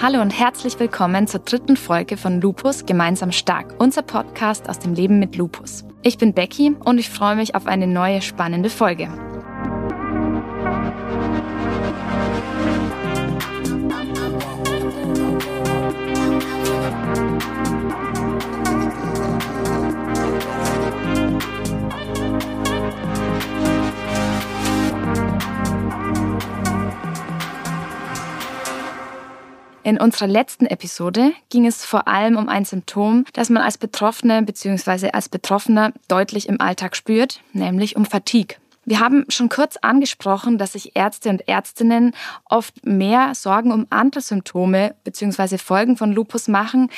Hallo und herzlich willkommen zur dritten Folge von Lupus Gemeinsam Stark, unser Podcast aus dem Leben mit Lupus. Ich bin Becky und ich freue mich auf eine neue spannende Folge. In unserer letzten Episode ging es vor allem um ein Symptom, das man als Betroffene bzw. als Betroffener deutlich im Alltag spürt, nämlich um Fatigue. Wir haben schon kurz angesprochen, dass sich Ärzte und Ärztinnen oft mehr Sorgen um andere Symptome bzw. Folgen von Lupus machen,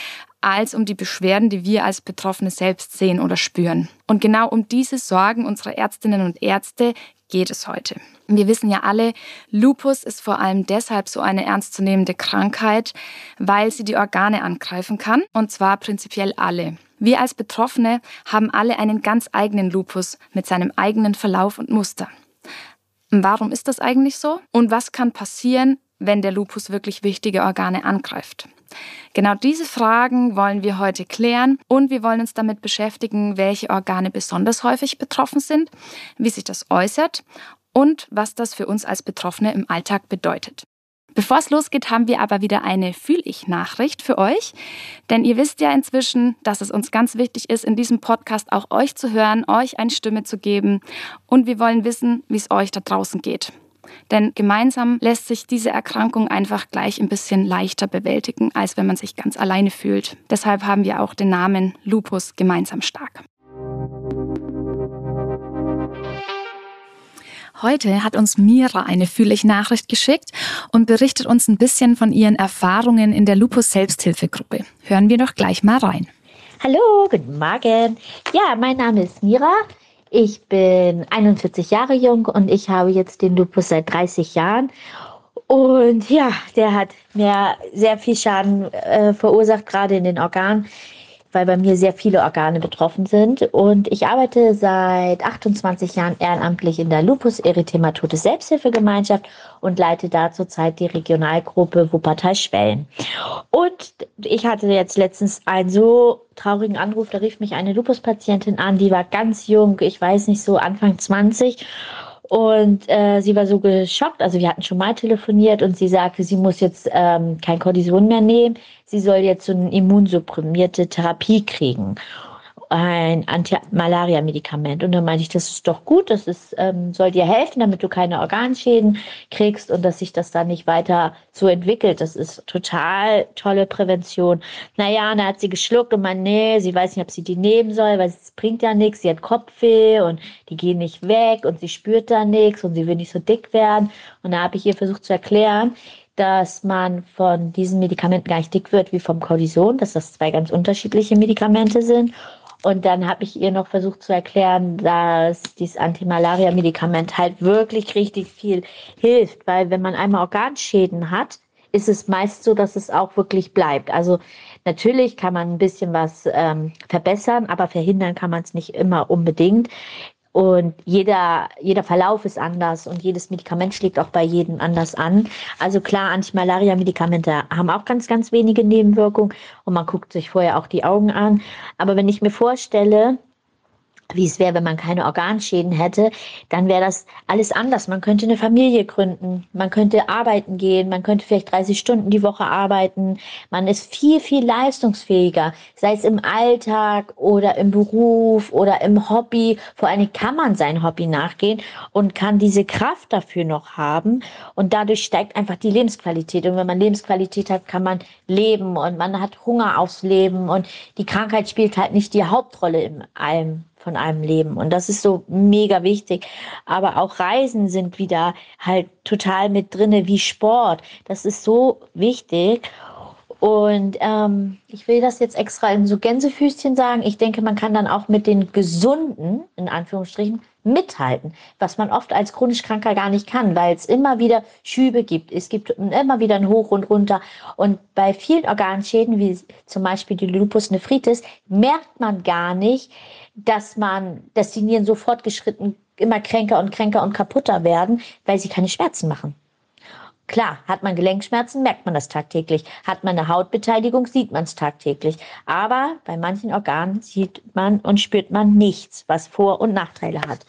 als um die Beschwerden, die wir als Betroffene selbst sehen oder spüren. Und genau um diese Sorgen unserer Ärztinnen und Ärzte geht es heute. Wir wissen ja alle, Lupus ist vor allem deshalb so eine ernstzunehmende Krankheit, weil sie die Organe angreifen kann, und zwar prinzipiell alle. Wir als Betroffene haben alle einen ganz eigenen Lupus mit seinem eigenen Verlauf und Muster. Warum ist das eigentlich so? Und was kann passieren, wenn der Lupus wirklich wichtige Organe angreift? Genau diese Fragen wollen wir heute klären und wir wollen uns damit beschäftigen, welche Organe besonders häufig betroffen sind, wie sich das äußert und was das für uns als Betroffene im Alltag bedeutet. Bevor es losgeht, haben wir aber wieder eine Fühl-ich-Nachricht für euch. Denn ihr wisst ja inzwischen, dass es uns ganz wichtig ist, in diesem Podcast auch euch zu hören, euch eine Stimme zu geben. Und wir wollen wissen, wie es euch da draußen geht. Denn gemeinsam lässt sich diese Erkrankung einfach gleich ein bisschen leichter bewältigen, als wenn man sich ganz alleine fühlt. Deshalb haben wir auch den Namen Lupus gemeinsam stark. Heute hat uns Mira eine Fühlig-Nachricht geschickt und berichtet uns ein bisschen von ihren Erfahrungen in der Lupus-Selbsthilfegruppe. Hören wir doch gleich mal rein. Hallo, guten Morgen. Ja, mein Name ist Mira. Ich bin 41 Jahre jung und ich habe jetzt den Lupus seit 30 Jahren. Und ja, der hat mir sehr viel Schaden äh, verursacht, gerade in den Organen weil bei mir sehr viele Organe betroffen sind. Und ich arbeite seit 28 Jahren ehrenamtlich in der Lupus Erythematodes Selbsthilfegemeinschaft und leite da zurzeit die Regionalgruppe Wuppertal-Schwellen. Und ich hatte jetzt letztens einen so traurigen Anruf, da rief mich eine Lupus-Patientin an, die war ganz jung, ich weiß nicht, so Anfang 20 und äh, sie war so geschockt. Also wir hatten schon mal telefoniert und sie sagte, sie muss jetzt ähm, kein Cortison mehr nehmen. Sie soll jetzt so eine immunsupprimierte Therapie kriegen ein Anti-Malaria-Medikament. Und dann meinte ich, das ist doch gut, das ist, ähm, soll dir helfen, damit du keine Organschäden kriegst und dass sich das dann nicht weiter so entwickelt. Das ist total tolle Prävention. Naja, und dann hat sie geschluckt und meinte, nee, sie weiß nicht, ob sie die nehmen soll, weil es bringt ja nichts. Sie hat Kopfweh und die gehen nicht weg und sie spürt da nichts und sie will nicht so dick werden. Und da habe ich ihr versucht zu erklären, dass man von diesen Medikamenten gar nicht dick wird wie vom Cortison, dass das zwei ganz unterschiedliche Medikamente sind und dann habe ich ihr noch versucht zu erklären, dass dieses Antimalaria-Medikament halt wirklich richtig viel hilft, weil wenn man einmal Organschäden hat, ist es meist so, dass es auch wirklich bleibt. Also natürlich kann man ein bisschen was ähm, verbessern, aber verhindern kann man es nicht immer unbedingt. Und jeder, jeder Verlauf ist anders und jedes Medikament schlägt auch bei jedem anders an. Also klar, Antimalaria-Medikamente haben auch ganz, ganz wenige Nebenwirkungen und man guckt sich vorher auch die Augen an. Aber wenn ich mir vorstelle, wie es wäre, wenn man keine Organschäden hätte, dann wäre das alles anders. Man könnte eine Familie gründen, man könnte arbeiten gehen, man könnte vielleicht 30 Stunden die Woche arbeiten. Man ist viel, viel leistungsfähiger, sei es im Alltag oder im Beruf oder im Hobby. Vor allem kann man sein Hobby nachgehen und kann diese Kraft dafür noch haben. Und dadurch steigt einfach die Lebensqualität. Und wenn man Lebensqualität hat, kann man leben und man hat Hunger aufs Leben. Und die Krankheit spielt halt nicht die Hauptrolle in allem von einem Leben. Und das ist so mega wichtig. Aber auch Reisen sind wieder halt total mit drinne wie Sport. Das ist so wichtig. Und ähm, ich will das jetzt extra in so Gänsefüßchen sagen. Ich denke, man kann dann auch mit den Gesunden, in Anführungsstrichen, mithalten, was man oft als chronisch Kranker gar nicht kann, weil es immer wieder Schübe gibt. Es gibt immer wieder ein Hoch und runter. Und bei vielen Organschäden, wie zum Beispiel die Lupus nephritis, merkt man gar nicht, dass man, dass die Nieren so fortgeschritten immer kränker und kränker und kaputter werden, weil sie keine Schmerzen machen. Klar, hat man Gelenkschmerzen, merkt man das tagtäglich. Hat man eine Hautbeteiligung, sieht man es tagtäglich. Aber bei manchen Organen sieht man und spürt man nichts, was Vor- und Nachteile hat.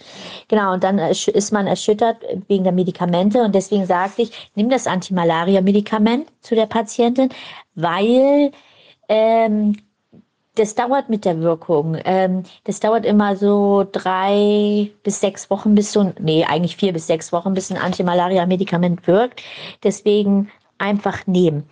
Genau, und dann ist man erschüttert wegen der Medikamente. Und deswegen sagte ich, nimm das Antimalaria-Medikament zu der Patientin, weil ähm, das dauert mit der Wirkung. Ähm, das dauert immer so drei bis sechs Wochen, bis so, nee, eigentlich vier bis sechs Wochen, bis ein Antimalaria-Medikament wirkt. Deswegen einfach nehmen.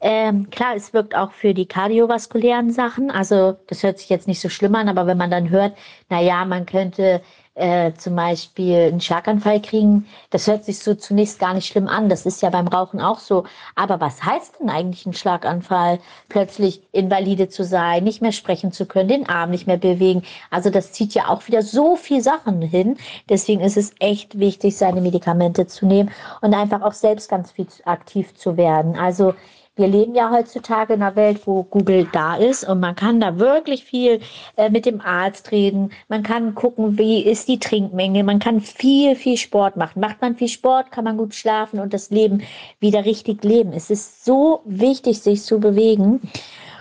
Ähm, klar, es wirkt auch für die kardiovaskulären Sachen. Also das hört sich jetzt nicht so schlimm an, aber wenn man dann hört, na ja, man könnte äh, zum Beispiel einen Schlaganfall kriegen, das hört sich so zunächst gar nicht schlimm an. Das ist ja beim Rauchen auch so. Aber was heißt denn eigentlich ein Schlaganfall? Plötzlich invalide zu sein, nicht mehr sprechen zu können, den Arm nicht mehr bewegen. Also das zieht ja auch wieder so viel Sachen hin. Deswegen ist es echt wichtig, seine Medikamente zu nehmen und einfach auch selbst ganz viel aktiv zu werden. Also wir leben ja heutzutage in einer Welt, wo Google da ist und man kann da wirklich viel äh, mit dem Arzt reden. Man kann gucken, wie ist die Trinkmenge. Man kann viel, viel Sport machen. Macht man viel Sport, kann man gut schlafen und das Leben wieder richtig leben. Es ist so wichtig, sich zu bewegen.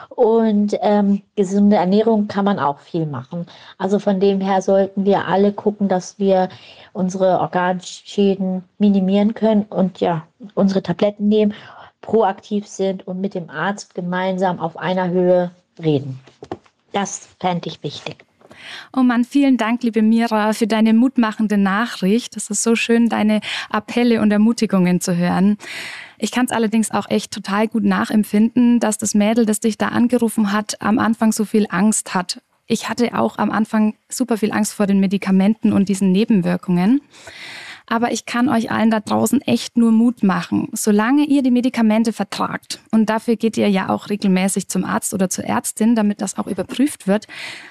Und ähm, gesunde Ernährung kann man auch viel machen. Also von dem her sollten wir alle gucken, dass wir unsere Organschäden minimieren können und ja, unsere Tabletten nehmen proaktiv sind und mit dem Arzt gemeinsam auf einer Höhe reden. Das fände ich wichtig. Oh Mann, vielen Dank, liebe Mira, für deine mutmachende Nachricht. Es ist so schön, deine Appelle und Ermutigungen zu hören. Ich kann es allerdings auch echt total gut nachempfinden, dass das Mädel, das dich da angerufen hat, am Anfang so viel Angst hat. Ich hatte auch am Anfang super viel Angst vor den Medikamenten und diesen Nebenwirkungen. Aber ich kann euch allen da draußen echt nur Mut machen. Solange ihr die Medikamente vertragt, und dafür geht ihr ja auch regelmäßig zum Arzt oder zur Ärztin, damit das auch überprüft wird.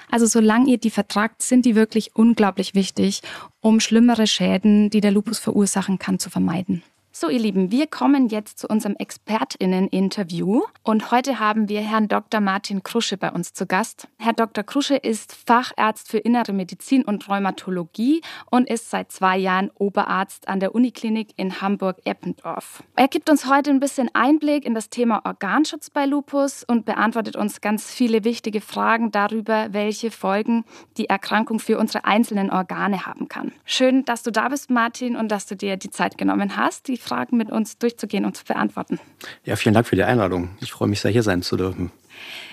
Also solange ihr die vertragt, sind die wirklich unglaublich wichtig, um schlimmere Schäden, die der Lupus verursachen kann, zu vermeiden. So, ihr Lieben, wir kommen jetzt zu unserem ExpertInnen-Interview. Und heute haben wir Herrn Dr. Martin Krusche bei uns zu Gast. Herr Dr. Krusche ist Facharzt für Innere Medizin und Rheumatologie und ist seit zwei Jahren Oberarzt an der Uniklinik in Hamburg-Eppendorf. Er gibt uns heute ein bisschen Einblick in das Thema Organschutz bei Lupus und beantwortet uns ganz viele wichtige Fragen darüber, welche Folgen die Erkrankung für unsere einzelnen Organe haben kann. Schön, dass du da bist, Martin, und dass du dir die Zeit genommen hast, die Fragen mit uns durchzugehen und zu beantworten. Ja, vielen Dank für die Einladung. Ich freue mich sehr, hier sein zu dürfen.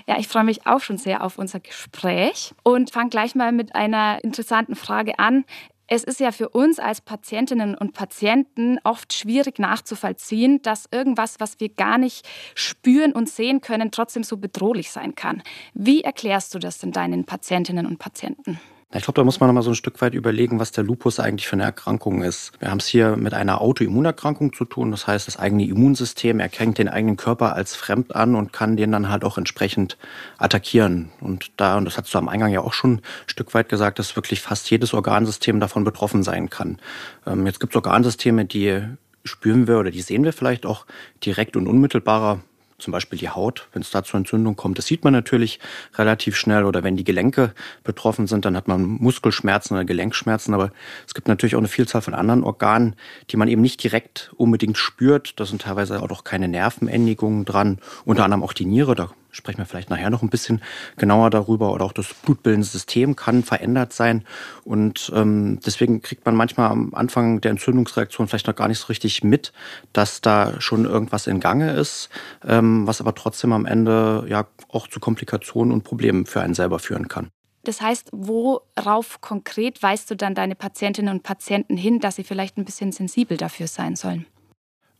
Ja, ich freue mich auch schon sehr auf unser Gespräch und fange gleich mal mit einer interessanten Frage an. Es ist ja für uns als Patientinnen und Patienten oft schwierig nachzuvollziehen, dass irgendwas, was wir gar nicht spüren und sehen können, trotzdem so bedrohlich sein kann. Wie erklärst du das denn deinen Patientinnen und Patienten? Ich glaube, da muss man noch mal so ein Stück weit überlegen, was der Lupus eigentlich für eine Erkrankung ist. Wir haben es hier mit einer Autoimmunerkrankung zu tun. Das heißt, das eigene Immunsystem erkennt den eigenen Körper als fremd an und kann den dann halt auch entsprechend attackieren. Und da, und das hast du am Eingang ja auch schon ein Stück weit gesagt, dass wirklich fast jedes Organsystem davon betroffen sein kann. Ähm, jetzt gibt es Organsysteme, die spüren wir oder die sehen wir vielleicht auch direkt und unmittelbarer zum Beispiel die Haut, wenn es da zur Entzündung kommt. Das sieht man natürlich relativ schnell. Oder wenn die Gelenke betroffen sind, dann hat man Muskelschmerzen oder Gelenkschmerzen. Aber es gibt natürlich auch eine Vielzahl von anderen Organen, die man eben nicht direkt unbedingt spürt. Da sind teilweise auch keine Nervenendigungen dran. Unter anderem auch die Niere. Da sprechen wir vielleicht nachher noch ein bisschen genauer darüber. Oder auch das blutbildende System kann verändert sein. Und ähm, deswegen kriegt man manchmal am Anfang der Entzündungsreaktion vielleicht noch gar nicht so richtig mit, dass da schon irgendwas in Gange ist, ähm, was aber trotzdem am Ende ja auch zu Komplikationen und Problemen für einen selber führen kann. Das heißt, worauf konkret weist du dann deine Patientinnen und Patienten hin, dass sie vielleicht ein bisschen sensibel dafür sein sollen?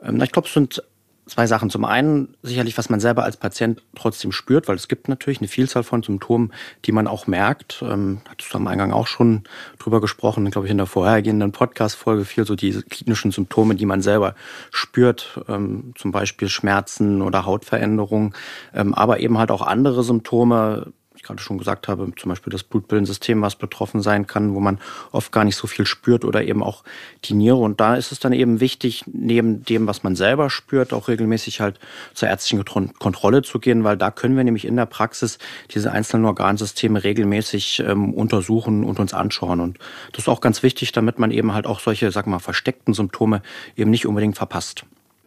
Ähm, ich glaube, es sind zwei Sachen. Zum einen sicherlich, was man selber als Patient trotzdem spürt, weil es gibt natürlich eine Vielzahl von Symptomen, die man auch merkt. Ähm, hattest du am Eingang auch schon drüber gesprochen, glaube ich, in der vorhergehenden Podcast-Folge viel so diese klinischen Symptome, die man selber spürt, ähm, zum Beispiel Schmerzen oder Hautveränderungen, ähm, aber eben halt auch andere Symptome, gerade schon gesagt habe, zum Beispiel das Blutbildensystem, was betroffen sein kann, wo man oft gar nicht so viel spürt oder eben auch die Niere. Und da ist es dann eben wichtig, neben dem, was man selber spürt, auch regelmäßig halt zur ärztlichen Kontrolle zu gehen, weil da können wir nämlich in der Praxis diese einzelnen Organsysteme regelmäßig ähm, untersuchen und uns anschauen. Und das ist auch ganz wichtig, damit man eben halt auch solche, sag mal, versteckten Symptome eben nicht unbedingt verpasst.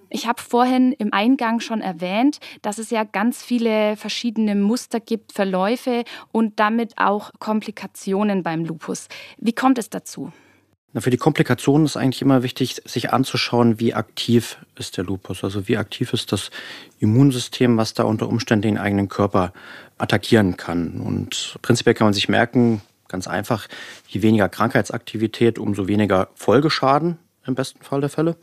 Ich habe vorhin im Eingang schon erwähnt, dass es ja ganz viele verschiedene Muster gibt, Verläufe und damit auch Komplikationen beim Lupus. Wie kommt es dazu? Für die Komplikationen ist eigentlich immer wichtig, sich anzuschauen, wie aktiv ist der Lupus. Also wie aktiv ist das Immunsystem, was da unter Umständen den eigenen Körper attackieren kann. Und prinzipiell kann man sich merken, ganz einfach, je weniger Krankheitsaktivität, umso weniger Folgeschaden im besten Fall der Fälle.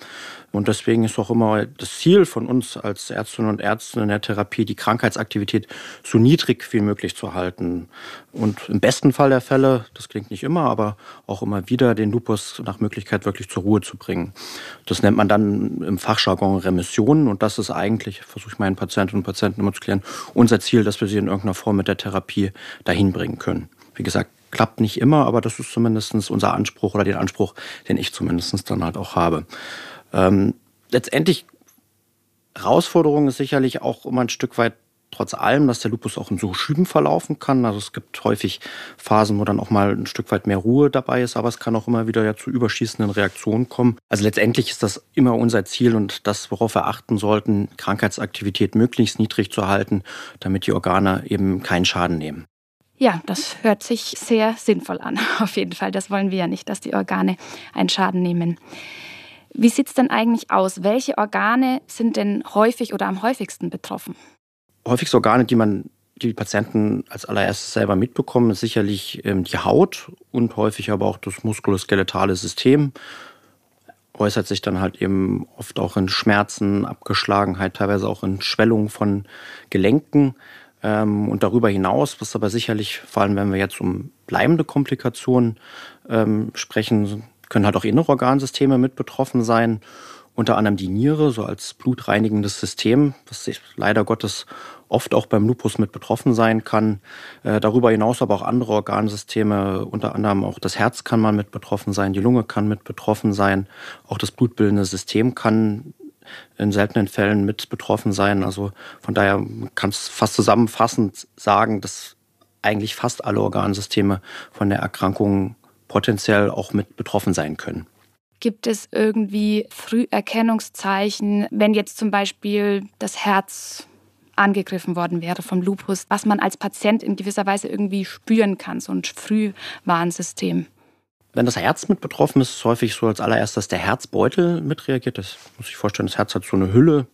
Und deswegen ist auch immer das Ziel von uns als Ärztinnen und Ärzte in der Therapie, die Krankheitsaktivität so niedrig wie möglich zu halten. Und im besten Fall der Fälle, das klingt nicht immer, aber auch immer wieder, den Lupus nach Möglichkeit wirklich zur Ruhe zu bringen. Das nennt man dann im Fachjargon Remission. Und das ist eigentlich, versuche ich meinen Patientinnen und Patienten immer zu klären, unser Ziel, dass wir sie in irgendeiner Form mit der Therapie dahin bringen können. Wie gesagt, Klappt nicht immer, aber das ist zumindest unser Anspruch oder den Anspruch, den ich zumindest dann halt auch habe. Ähm, letztendlich, Herausforderung ist sicherlich auch immer ein Stück weit trotz allem, dass der Lupus auch in so Schüben verlaufen kann. Also es gibt häufig Phasen, wo dann auch mal ein Stück weit mehr Ruhe dabei ist, aber es kann auch immer wieder ja zu überschießenden Reaktionen kommen. Also letztendlich ist das immer unser Ziel und das, worauf wir achten sollten, Krankheitsaktivität möglichst niedrig zu halten, damit die Organe eben keinen Schaden nehmen. Ja, das hört sich sehr sinnvoll an. Auf jeden Fall. Das wollen wir ja nicht, dass die Organe einen Schaden nehmen. Wie sieht es denn eigentlich aus? Welche Organe sind denn häufig oder am häufigsten betroffen? Häufigste Organe, die man die Patienten als allererstes selber mitbekommen, ist sicherlich ähm, die Haut und häufig aber auch das muskuloskeletale System. Äußert sich dann halt eben oft auch in Schmerzen, Abgeschlagenheit, teilweise auch in Schwellung von Gelenken. Ähm, und darüber hinaus, was aber sicherlich, vor allem wenn wir jetzt um bleibende Komplikationen ähm, sprechen, können halt auch innere Organsysteme mit betroffen sein. Unter anderem die Niere, so als blutreinigendes System, was leider Gottes oft auch beim Lupus mit betroffen sein kann. Äh, darüber hinaus aber auch andere Organsysteme, unter anderem auch das Herz kann man mit betroffen sein, die Lunge kann mit betroffen sein, auch das blutbildende System kann in seltenen Fällen mit betroffen sein. Also von daher kann es fast zusammenfassend sagen, dass eigentlich fast alle Organsysteme von der Erkrankung potenziell auch mit betroffen sein können. Gibt es irgendwie Früherkennungszeichen, wenn jetzt zum Beispiel das Herz angegriffen worden wäre vom Lupus, was man als Patient in gewisser Weise irgendwie spüren kann, so ein Frühwarnsystem? Wenn das Herz mit betroffen ist, ist es häufig so als allererstes, dass der Herzbeutel mitreagiert. Das muss ich vorstellen, das Herz hat so eine Hülle,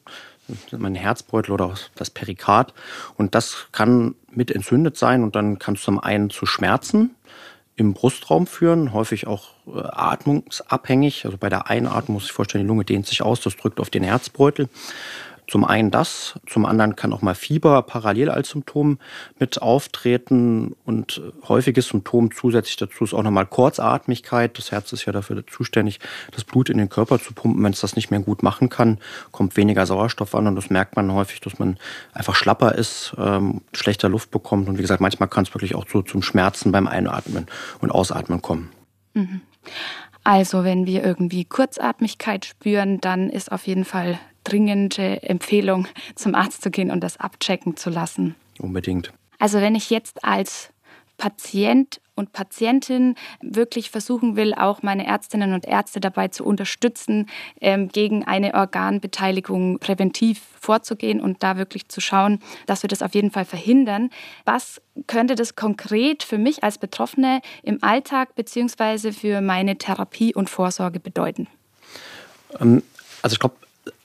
mein Herzbeutel oder das Perikard. Und das kann mit entzündet sein und dann kann es zum einen zu Schmerzen im Brustraum führen, häufig auch äh, atmungsabhängig. Also bei der Einatmung muss ich vorstellen, die Lunge dehnt sich aus, das drückt auf den Herzbeutel. Zum einen das, zum anderen kann auch mal Fieber parallel als Symptom mit auftreten und häufiges Symptom zusätzlich dazu ist auch nochmal Kurzatmigkeit. Das Herz ist ja dafür zuständig, das Blut in den Körper zu pumpen. Wenn es das nicht mehr gut machen kann, kommt weniger Sauerstoff an und das merkt man häufig, dass man einfach schlapper ist, ähm, schlechter Luft bekommt und wie gesagt, manchmal kann es wirklich auch so zum Schmerzen beim Einatmen und Ausatmen kommen. Mhm. Also wenn wir irgendwie Kurzatmigkeit spüren, dann ist auf jeden Fall dringende Empfehlung, zum Arzt zu gehen und das abchecken zu lassen. Unbedingt. Also wenn ich jetzt als Patient und Patientin wirklich versuchen will, auch meine Ärztinnen und Ärzte dabei zu unterstützen, ähm, gegen eine Organbeteiligung präventiv vorzugehen und da wirklich zu schauen, dass wir das auf jeden Fall verhindern. Was könnte das konkret für mich als Betroffene im Alltag bzw. für meine Therapie und Vorsorge bedeuten? Ähm, also ich glaube,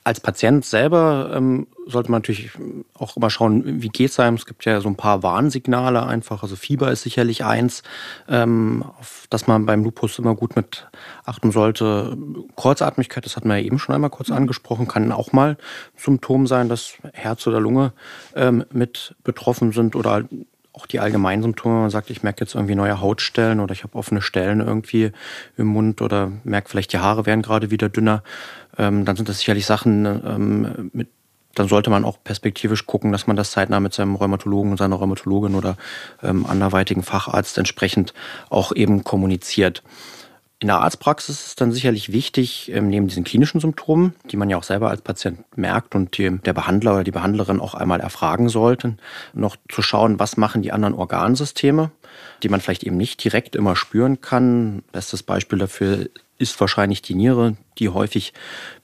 als Patient selber ähm, sollte man natürlich auch immer schauen, wie geht es einem. Es gibt ja so ein paar Warnsignale einfach. Also Fieber ist sicherlich eins, ähm, auf das man beim Lupus immer gut mit achten sollte. Kurzatmigkeit, das hatten wir ja eben schon einmal kurz angesprochen, kann auch mal Symptom sein, dass Herz oder Lunge ähm, mit betroffen sind oder auch die allgemeinen Symptome, man sagt, ich merke jetzt irgendwie neue Hautstellen oder ich habe offene Stellen irgendwie im Mund oder merke vielleicht, die Haare werden gerade wieder dünner, ähm, dann sind das sicherlich Sachen, ähm, mit, dann sollte man auch perspektivisch gucken, dass man das zeitnah mit seinem Rheumatologen und seiner Rheumatologin oder ähm, anderweitigen Facharzt entsprechend auch eben kommuniziert. In der Arztpraxis ist es dann sicherlich wichtig, ähm, neben diesen klinischen Symptomen, die man ja auch selber als Patient merkt und die der Behandler oder die Behandlerin auch einmal erfragen sollten, noch zu schauen, was machen die anderen Organsysteme, die man vielleicht eben nicht direkt immer spüren kann. Bestes Beispiel dafür ist wahrscheinlich die Niere, die häufig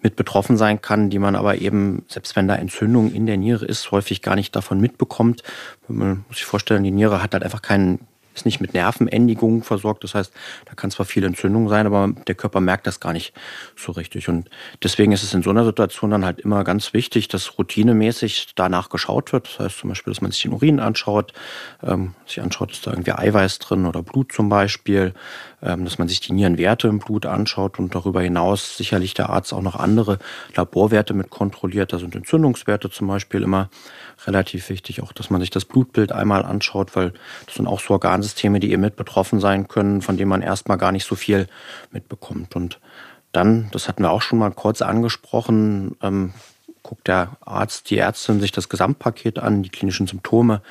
mit betroffen sein kann, die man aber eben, selbst wenn da Entzündung in der Niere ist, häufig gar nicht davon mitbekommt. Man muss sich vorstellen, die Niere hat halt einfach keinen ist nicht mit Nervenendigungen versorgt. Das heißt, da kann zwar viel Entzündung sein, aber der Körper merkt das gar nicht so richtig. Und deswegen ist es in so einer Situation dann halt immer ganz wichtig, dass routinemäßig danach geschaut wird. Das heißt zum Beispiel, dass man sich den Urin anschaut, ähm, sich anschaut, ist da irgendwie Eiweiß drin oder Blut zum Beispiel, ähm, dass man sich die Nierenwerte im Blut anschaut und darüber hinaus sicherlich der Arzt auch noch andere Laborwerte mit kontrolliert. Da sind Entzündungswerte zum Beispiel immer relativ wichtig, auch dass man sich das Blutbild einmal anschaut, weil das sind auch so Organsysteme, die eben mit betroffen sein können, von denen man erstmal gar nicht so viel mitbekommt. Und dann, das hatten wir auch schon mal kurz angesprochen, ähm, guckt der Arzt, die Ärztin sich das Gesamtpaket an, die klinischen Symptome,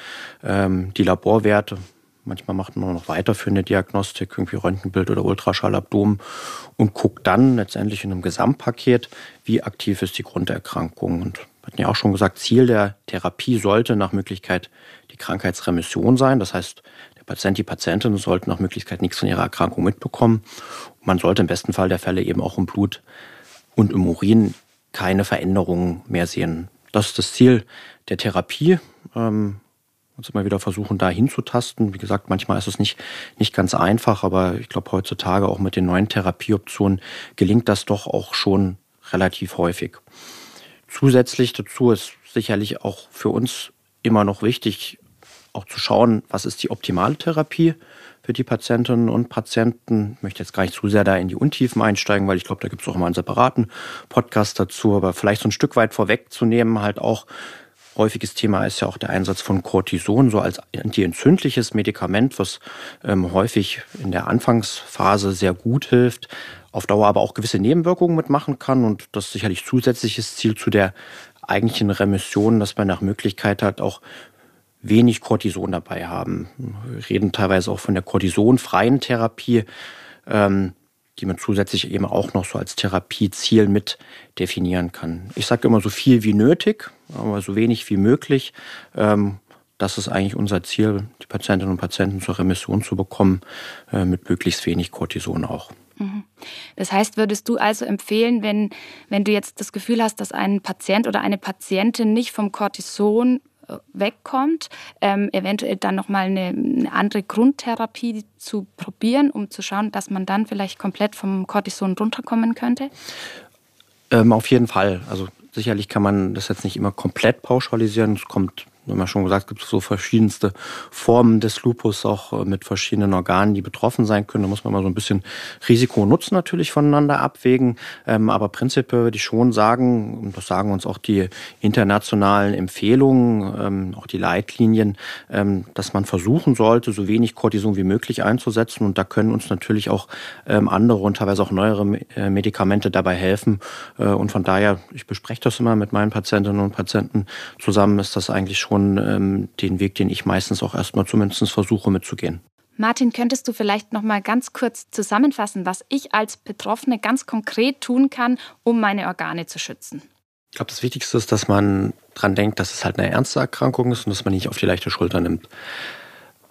ähm, die Laborwerte. Manchmal macht man noch weiterführende Diagnostik, irgendwie Röntgenbild oder Ultraschallabdomen und guckt dann letztendlich in einem Gesamtpaket, wie aktiv ist die Grunderkrankung. Und wir hatten ja auch schon gesagt, Ziel der Therapie sollte nach Möglichkeit die Krankheitsremission sein. Das heißt, der Patient, die Patientin sollten nach Möglichkeit nichts von ihrer Erkrankung mitbekommen. man sollte im besten Fall der Fälle eben auch im Blut und im Urin keine Veränderungen mehr sehen. Das ist das Ziel der Therapie. Ähm, uns immer wieder versuchen, da hinzutasten. Wie gesagt, manchmal ist es nicht, nicht ganz einfach, aber ich glaube, heutzutage auch mit den neuen Therapieoptionen gelingt das doch auch schon relativ häufig. Zusätzlich dazu ist sicherlich auch für uns immer noch wichtig, auch zu schauen, was ist die optimale Therapie für die Patientinnen und Patienten. Ich möchte jetzt gar nicht zu sehr da in die Untiefen einsteigen, weil ich glaube, da gibt es auch mal einen separaten Podcast dazu, aber vielleicht so ein Stück weit vorwegzunehmen, halt auch häufiges Thema ist ja auch der Einsatz von Cortison, so als antientzündliches Medikament, was ähm, häufig in der Anfangsphase sehr gut hilft, auf Dauer aber auch gewisse Nebenwirkungen mitmachen kann und das sicherlich zusätzliches Ziel zu der eigentlichen Remission, dass man nach Möglichkeit hat, auch wenig Cortison dabei haben. Wir reden teilweise auch von der cortisonfreien Therapie, ähm, die man zusätzlich eben auch noch so als Therapieziel mit definieren kann. Ich sage immer so viel wie nötig, aber so wenig wie möglich. Ähm, das ist eigentlich unser Ziel, die Patientinnen und Patienten zur Remission zu bekommen, äh, mit möglichst wenig Cortison auch. Mhm. Das heißt, würdest du also empfehlen, wenn, wenn du jetzt das Gefühl hast, dass ein Patient oder eine Patientin nicht vom Cortison wegkommt, ähm, eventuell dann nochmal eine, eine andere Grundtherapie zu probieren, um zu schauen, dass man dann vielleicht komplett vom Cortison runterkommen könnte? Ähm, auf jeden Fall. Also sicherlich kann man das jetzt nicht immer komplett pauschalisieren. Es kommt wir haben ja schon gesagt, es gibt so verschiedenste Formen des Lupus, auch äh, mit verschiedenen Organen, die betroffen sein können. Da muss man mal so ein bisschen Risiko und Nutzen natürlich voneinander abwägen. Ähm, aber prinzipiell würde ich schon sagen, und das sagen uns auch die internationalen Empfehlungen, ähm, auch die Leitlinien, ähm, dass man versuchen sollte, so wenig Cortison wie möglich einzusetzen. Und da können uns natürlich auch andere und teilweise auch neuere äh, Medikamente dabei helfen. Äh, und von daher, ich bespreche das immer mit meinen Patientinnen und Patienten zusammen, ist das eigentlich schon schon ähm, den Weg, den ich meistens auch erstmal zumindest versuche mitzugehen. Martin, könntest du vielleicht noch mal ganz kurz zusammenfassen, was ich als Betroffene ganz konkret tun kann, um meine Organe zu schützen? Ich glaube, das Wichtigste ist, dass man daran denkt, dass es halt eine ernste Erkrankung ist und dass man nicht auf die leichte Schulter nimmt.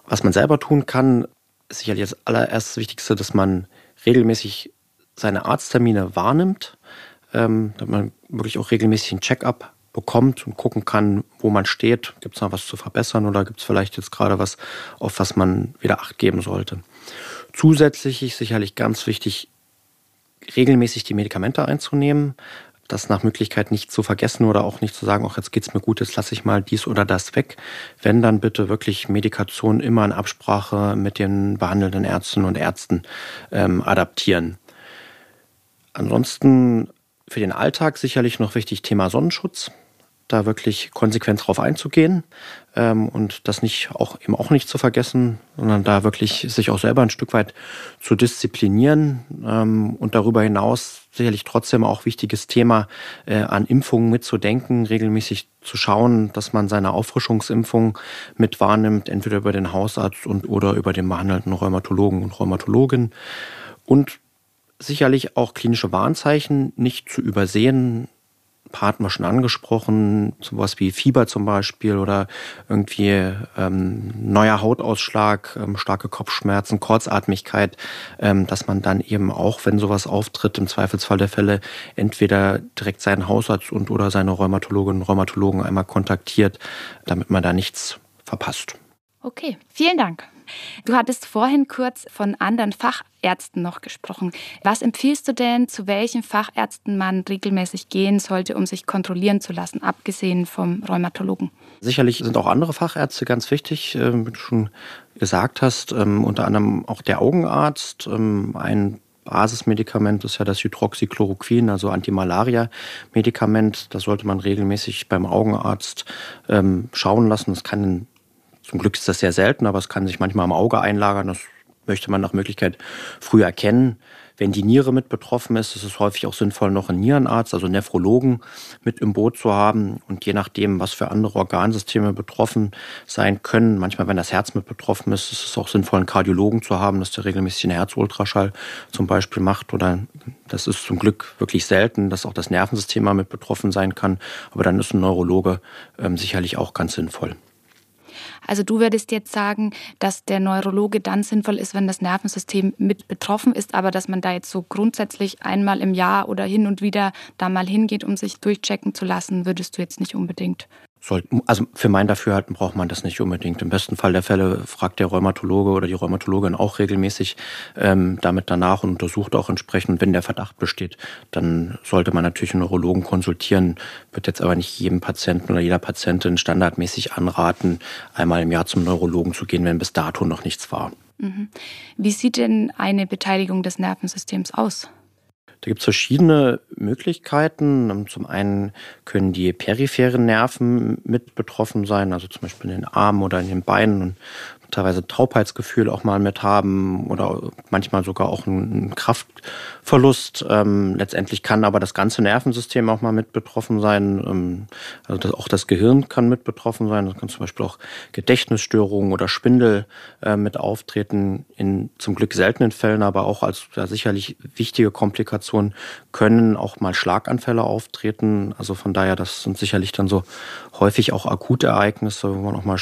Was man selber tun kann, ist sicherlich das allererstes Wichtigste, dass man regelmäßig seine Arzttermine wahrnimmt, ähm, dass man wirklich auch regelmäßig einen Check-up bekommt und gucken kann, wo man steht. Gibt es noch was zu verbessern oder gibt es vielleicht jetzt gerade was, auf was man wieder Acht geben sollte. Zusätzlich ist sicherlich ganz wichtig, regelmäßig die Medikamente einzunehmen, das nach Möglichkeit nicht zu vergessen oder auch nicht zu sagen, ach, jetzt geht's mir gut, jetzt lasse ich mal dies oder das weg. Wenn dann bitte wirklich Medikation immer in Absprache mit den behandelnden Ärzten und Ärzten ähm, adaptieren. Ansonsten für den Alltag sicherlich noch wichtig Thema Sonnenschutz da wirklich konsequent drauf einzugehen ähm, und das nicht auch eben auch nicht zu vergessen, sondern da wirklich sich auch selber ein Stück weit zu disziplinieren ähm, und darüber hinaus sicherlich trotzdem auch wichtiges Thema äh, an Impfungen mitzudenken, regelmäßig zu schauen, dass man seine Auffrischungsimpfung mit wahrnimmt, entweder über den Hausarzt und oder über den behandelten Rheumatologen und Rheumatologin und sicherlich auch klinische Warnzeichen nicht zu übersehen. Part wir schon angesprochen, sowas wie Fieber zum Beispiel oder irgendwie ähm, neuer Hautausschlag, ähm, starke Kopfschmerzen, Kurzatmigkeit, ähm, dass man dann eben auch, wenn sowas auftritt, im Zweifelsfall der Fälle entweder direkt seinen Hausarzt und oder seine Rheumatologinnen und Rheumatologen einmal kontaktiert, damit man da nichts verpasst. Okay, vielen Dank. Du hattest vorhin kurz von anderen Fachärzten noch gesprochen. Was empfiehlst du denn, zu welchen Fachärzten man regelmäßig gehen sollte, um sich kontrollieren zu lassen, abgesehen vom Rheumatologen? Sicherlich sind auch andere Fachärzte ganz wichtig, äh, wie du schon gesagt hast, ähm, unter anderem auch der Augenarzt. Ähm, ein Basismedikament ist ja das Hydroxychloroquin, also Antimalaria-Medikament. Das sollte man regelmäßig beim Augenarzt ähm, schauen lassen. Das kann zum Glück ist das sehr selten, aber es kann sich manchmal am Auge einlagern. Das möchte man nach Möglichkeit früh erkennen. Wenn die Niere mit betroffen ist, ist es häufig auch sinnvoll, noch einen Nierenarzt, also Nephrologen mit im Boot zu haben. Und je nachdem, was für andere Organsysteme betroffen sein können, manchmal, wenn das Herz mit betroffen ist, ist es auch sinnvoll, einen Kardiologen zu haben, dass der regelmäßig einen Herzultraschall zum Beispiel macht. Oder das ist zum Glück wirklich selten, dass auch das Nervensystem mal mit betroffen sein kann. Aber dann ist ein Neurologe ähm, sicherlich auch ganz sinnvoll. Also du würdest jetzt sagen, dass der Neurologe dann sinnvoll ist, wenn das Nervensystem mit betroffen ist, aber dass man da jetzt so grundsätzlich einmal im Jahr oder hin und wieder da mal hingeht, um sich durchchecken zu lassen, würdest du jetzt nicht unbedingt. Soll, also für mein Dafürhalten braucht man das nicht unbedingt. Im besten Fall der Fälle fragt der Rheumatologe oder die Rheumatologin auch regelmäßig ähm, damit danach und untersucht auch entsprechend. Wenn der Verdacht besteht, dann sollte man natürlich einen Neurologen konsultieren. Wird jetzt aber nicht jedem Patienten oder jeder Patientin standardmäßig anraten, einmal im Jahr zum Neurologen zu gehen, wenn bis dato noch nichts war. Mhm. Wie sieht denn eine Beteiligung des Nervensystems aus? Da gibt es verschiedene Möglichkeiten. Ähm, zum einen können die peripheren Nerven mit betroffen sein, also zum Beispiel in den Armen oder in den Beinen. Und teilweise Taubheitsgefühl auch mal mit haben oder manchmal sogar auch einen Kraftverlust. Ähm, letztendlich kann aber das ganze Nervensystem auch mal mit betroffen sein. Ähm, also das, auch das Gehirn kann mit betroffen sein. Das kann zum Beispiel auch Gedächtnisstörungen oder Spindel äh, mit auftreten. In zum Glück seltenen Fällen, aber auch als ja, sicherlich wichtige Komplikationen können auch mal Schlaganfälle auftreten. Also von daher, das sind sicherlich dann so häufig auch akute Ereignisse, wo man auch mal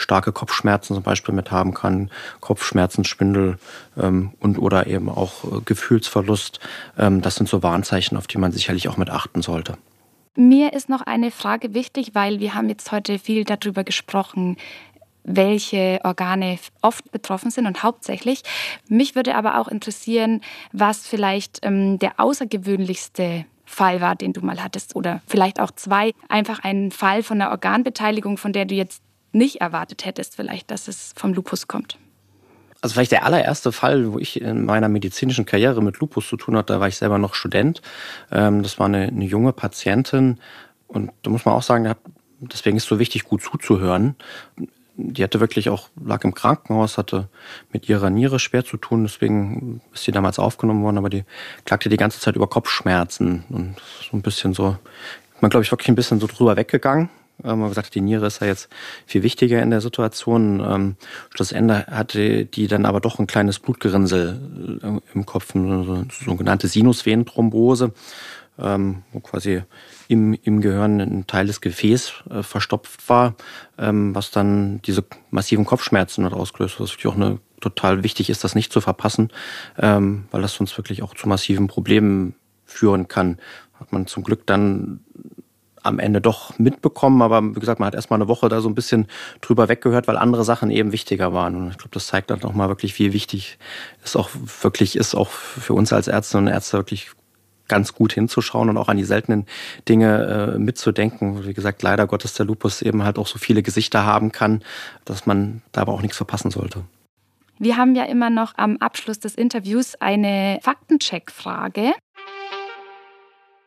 starke Kopfschmerzen zum Beispiel mit haben kann, Kopfschmerzen, Spindel ähm, und oder eben auch äh, Gefühlsverlust. Ähm, das sind so Warnzeichen, auf die man sicherlich auch mit achten sollte. Mir ist noch eine Frage wichtig, weil wir haben jetzt heute viel darüber gesprochen, welche Organe oft betroffen sind und hauptsächlich. Mich würde aber auch interessieren, was vielleicht ähm, der außergewöhnlichste Fall war, den du mal hattest oder vielleicht auch zwei. Einfach ein Fall von einer Organbeteiligung, von der du jetzt nicht erwartet hättest, vielleicht, dass es vom Lupus kommt? Also vielleicht der allererste Fall, wo ich in meiner medizinischen Karriere mit Lupus zu tun hatte, da war ich selber noch Student. Ähm, das war eine, eine junge Patientin und da muss man auch sagen, deswegen ist es so wichtig, gut zuzuhören. Die hatte wirklich auch, lag im Krankenhaus, hatte mit ihrer Niere schwer zu tun, deswegen ist sie damals aufgenommen worden, aber die klagte die ganze Zeit über Kopfschmerzen und so ein bisschen so, man glaube ich wirklich ein bisschen so drüber weggegangen ähm, gesagt, die Niere ist ja jetzt viel wichtiger in der Situation. Ähm, Schlussende hatte die dann aber doch ein kleines Blutgerinnsel äh, im Kopf, eine sogenannte Sinusvenenthrombose, ähm, wo quasi im, im Gehirn ein Teil des Gefäßs äh, verstopft war, ähm, was dann diese massiven Kopfschmerzen hat ausgelöst, was natürlich auch eine total wichtig ist, das nicht zu verpassen, ähm, weil das sonst wirklich auch zu massiven Problemen führen kann. Hat man zum Glück dann am Ende doch mitbekommen, aber wie gesagt, man hat erstmal eine Woche da so ein bisschen drüber weggehört, weil andere Sachen eben wichtiger waren. Und ich glaube, das zeigt dann nochmal wirklich, wie wichtig es auch wirklich ist, auch für uns als Ärztinnen und Ärzte wirklich ganz gut hinzuschauen und auch an die seltenen Dinge äh, mitzudenken. Wie gesagt, leider Gottes der Lupus eben halt auch so viele Gesichter haben kann, dass man da aber auch nichts verpassen sollte. Wir haben ja immer noch am Abschluss des Interviews eine Faktencheck-Frage.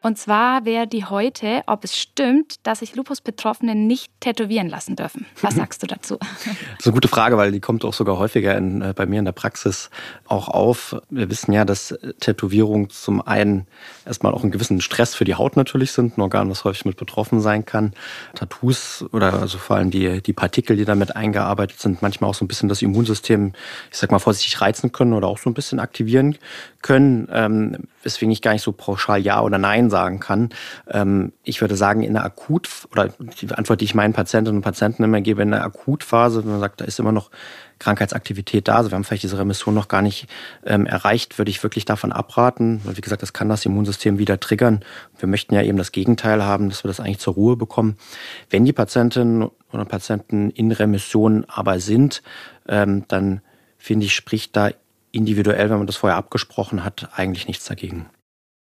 Und zwar wäre die heute, ob es stimmt, dass sich Lupus-Betroffene nicht tätowieren lassen dürfen. Was sagst du dazu? Das ist eine gute Frage, weil die kommt auch sogar häufiger in, äh, bei mir in der Praxis auch auf. Wir wissen ja, dass Tätowierungen zum einen erstmal auch einen gewissen Stress für die Haut natürlich sind, ein Organ, was häufig mit betroffen sein kann. Tattoos oder also vor allem die, die Partikel, die damit eingearbeitet sind, manchmal auch so ein bisschen das Immunsystem, ich sag mal vorsichtig reizen können oder auch so ein bisschen aktivieren können, ähm, weswegen ich gar nicht so pauschal Ja oder Nein sagen kann. Ähm, ich würde sagen, in der Akut, oder die Antwort, die ich meinen Patientinnen und Patienten immer gebe, in der Akutphase, wenn man sagt, da ist immer noch Krankheitsaktivität da, also wir haben vielleicht diese Remission noch gar nicht ähm, erreicht, würde ich wirklich davon abraten. Weil wie gesagt, das kann das Immunsystem wieder triggern. Wir möchten ja eben das Gegenteil haben, dass wir das eigentlich zur Ruhe bekommen. Wenn die Patientinnen oder Patienten in Remission aber sind, ähm, dann finde ich, spricht da individuell, wenn man das vorher abgesprochen hat, eigentlich nichts dagegen.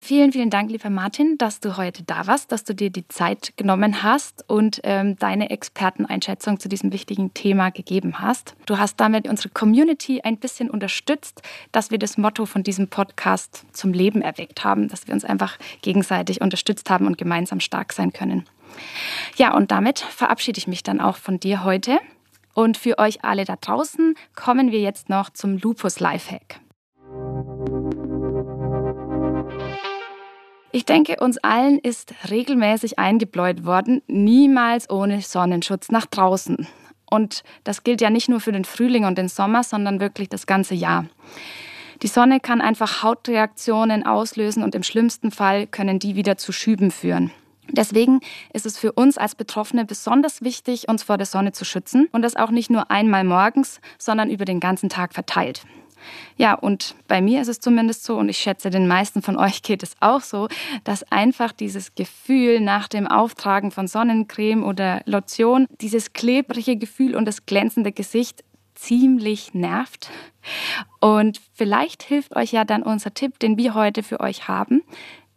Vielen, vielen Dank, lieber Martin, dass du heute da warst, dass du dir die Zeit genommen hast und ähm, deine Experteneinschätzung zu diesem wichtigen Thema gegeben hast. Du hast damit unsere Community ein bisschen unterstützt, dass wir das Motto von diesem Podcast zum Leben erweckt haben, dass wir uns einfach gegenseitig unterstützt haben und gemeinsam stark sein können. Ja, und damit verabschiede ich mich dann auch von dir heute. Und für euch alle da draußen kommen wir jetzt noch zum Lupus Lifehack. Ich denke, uns allen ist regelmäßig eingebläut worden, niemals ohne Sonnenschutz nach draußen. Und das gilt ja nicht nur für den Frühling und den Sommer, sondern wirklich das ganze Jahr. Die Sonne kann einfach Hautreaktionen auslösen und im schlimmsten Fall können die wieder zu Schüben führen. Deswegen ist es für uns als Betroffene besonders wichtig, uns vor der Sonne zu schützen und das auch nicht nur einmal morgens, sondern über den ganzen Tag verteilt. Ja, und bei mir ist es zumindest so, und ich schätze, den meisten von euch geht es auch so, dass einfach dieses Gefühl nach dem Auftragen von Sonnencreme oder Lotion, dieses klebrige Gefühl und das glänzende Gesicht ziemlich nervt. Und vielleicht hilft euch ja dann unser Tipp, den wir heute für euch haben.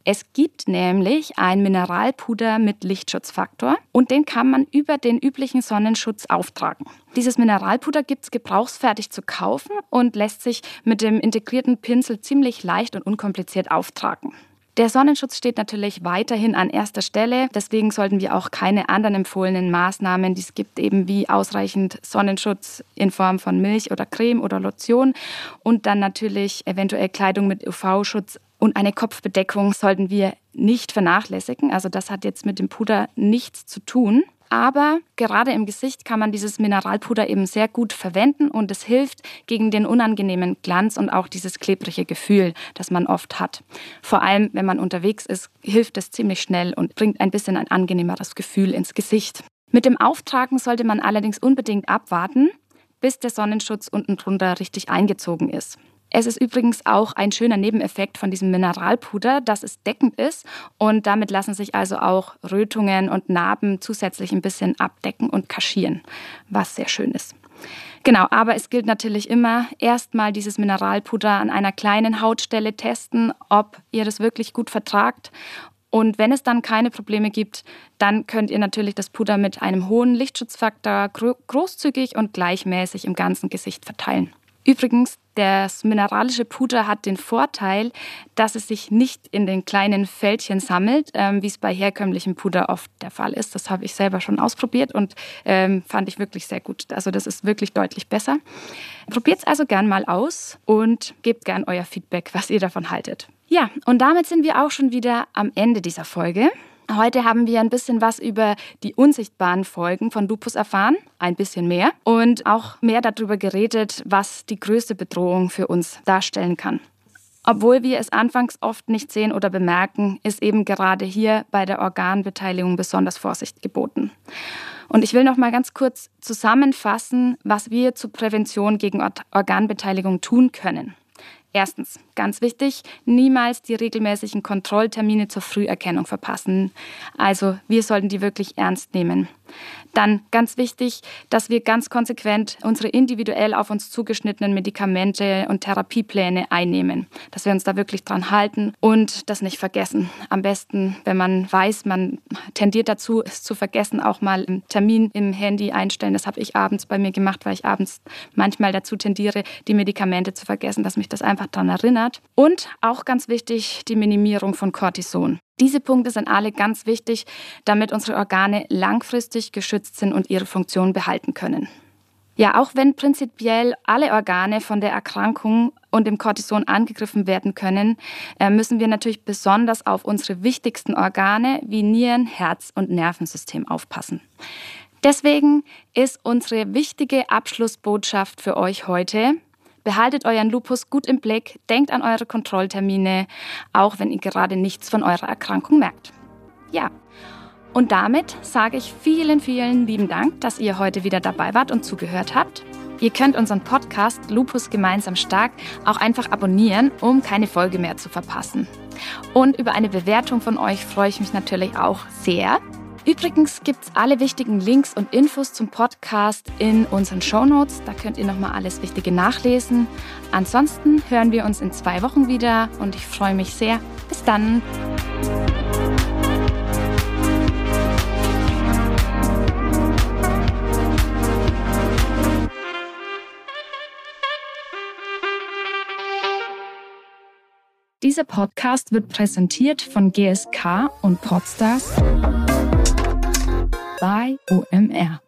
Es gibt nämlich ein Mineralpuder mit Lichtschutzfaktor und den kann man über den üblichen Sonnenschutz auftragen. Dieses Mineralpuder gibt es gebrauchsfertig zu kaufen und lässt sich mit dem integrierten Pinsel ziemlich leicht und unkompliziert auftragen. Der Sonnenschutz steht natürlich weiterhin an erster Stelle. Deswegen sollten wir auch keine anderen empfohlenen Maßnahmen, die es gibt, eben wie ausreichend Sonnenschutz in Form von Milch oder Creme oder Lotion und dann natürlich eventuell Kleidung mit UV-Schutz und eine Kopfbedeckung sollten wir nicht vernachlässigen. Also das hat jetzt mit dem Puder nichts zu tun. Aber gerade im Gesicht kann man dieses Mineralpuder eben sehr gut verwenden und es hilft gegen den unangenehmen Glanz und auch dieses klebrige Gefühl, das man oft hat. Vor allem, wenn man unterwegs ist, hilft es ziemlich schnell und bringt ein bisschen ein angenehmeres Gefühl ins Gesicht. Mit dem Auftragen sollte man allerdings unbedingt abwarten, bis der Sonnenschutz unten drunter richtig eingezogen ist. Es ist übrigens auch ein schöner Nebeneffekt von diesem Mineralpuder, dass es deckend ist und damit lassen sich also auch Rötungen und Narben zusätzlich ein bisschen abdecken und kaschieren, was sehr schön ist. Genau, aber es gilt natürlich immer, erstmal dieses Mineralpuder an einer kleinen Hautstelle testen, ob ihr das wirklich gut vertragt. Und wenn es dann keine Probleme gibt, dann könnt ihr natürlich das Puder mit einem hohen Lichtschutzfaktor großzügig und gleichmäßig im ganzen Gesicht verteilen. Übrigens, das mineralische Puder hat den Vorteil, dass es sich nicht in den kleinen Fältchen sammelt, ähm, wie es bei herkömmlichem Puder oft der Fall ist. Das habe ich selber schon ausprobiert und ähm, fand ich wirklich sehr gut. Also das ist wirklich deutlich besser. Probiert es also gern mal aus und gebt gern euer Feedback, was ihr davon haltet. Ja, und damit sind wir auch schon wieder am Ende dieser Folge. Heute haben wir ein bisschen was über die unsichtbaren Folgen von Lupus erfahren, ein bisschen mehr, und auch mehr darüber geredet, was die größte Bedrohung für uns darstellen kann. Obwohl wir es anfangs oft nicht sehen oder bemerken, ist eben gerade hier bei der Organbeteiligung besonders Vorsicht geboten. Und ich will noch mal ganz kurz zusammenfassen, was wir zur Prävention gegen Organbeteiligung tun können. Erstens, ganz wichtig, niemals die regelmäßigen Kontrolltermine zur Früherkennung verpassen. Also wir sollten die wirklich ernst nehmen. Dann ganz wichtig, dass wir ganz konsequent unsere individuell auf uns zugeschnittenen Medikamente und Therapiepläne einnehmen, dass wir uns da wirklich dran halten und das nicht vergessen. Am besten, wenn man weiß, man tendiert dazu, es zu vergessen, auch mal einen Termin im Handy einstellen. Das habe ich abends bei mir gemacht, weil ich abends manchmal dazu tendiere, die Medikamente zu vergessen, dass mich das einfach daran erinnert. Und auch ganz wichtig, die Minimierung von Cortison. Diese Punkte sind alle ganz wichtig, damit unsere Organe langfristig geschützt sind und ihre Funktion behalten können. Ja, auch wenn prinzipiell alle Organe von der Erkrankung und dem Cortison angegriffen werden können, äh, müssen wir natürlich besonders auf unsere wichtigsten Organe wie Nieren, Herz und Nervensystem aufpassen. Deswegen ist unsere wichtige Abschlussbotschaft für euch heute, behaltet euren Lupus gut im Blick, denkt an eure Kontrolltermine, auch wenn ihr gerade nichts von eurer Erkrankung merkt. Ja, und damit sage ich vielen, vielen lieben Dank, dass ihr heute wieder dabei wart und zugehört habt. Ihr könnt unseren Podcast Lupus gemeinsam stark auch einfach abonnieren, um keine Folge mehr zu verpassen. Und über eine Bewertung von euch freue ich mich natürlich auch sehr. Übrigens gibt es alle wichtigen Links und Infos zum Podcast in unseren Show Notes. Da könnt ihr nochmal alles Wichtige nachlesen. Ansonsten hören wir uns in zwei Wochen wieder und ich freue mich sehr. Bis dann. Dieser Podcast wird präsentiert von GSK und Podstars bei OMR.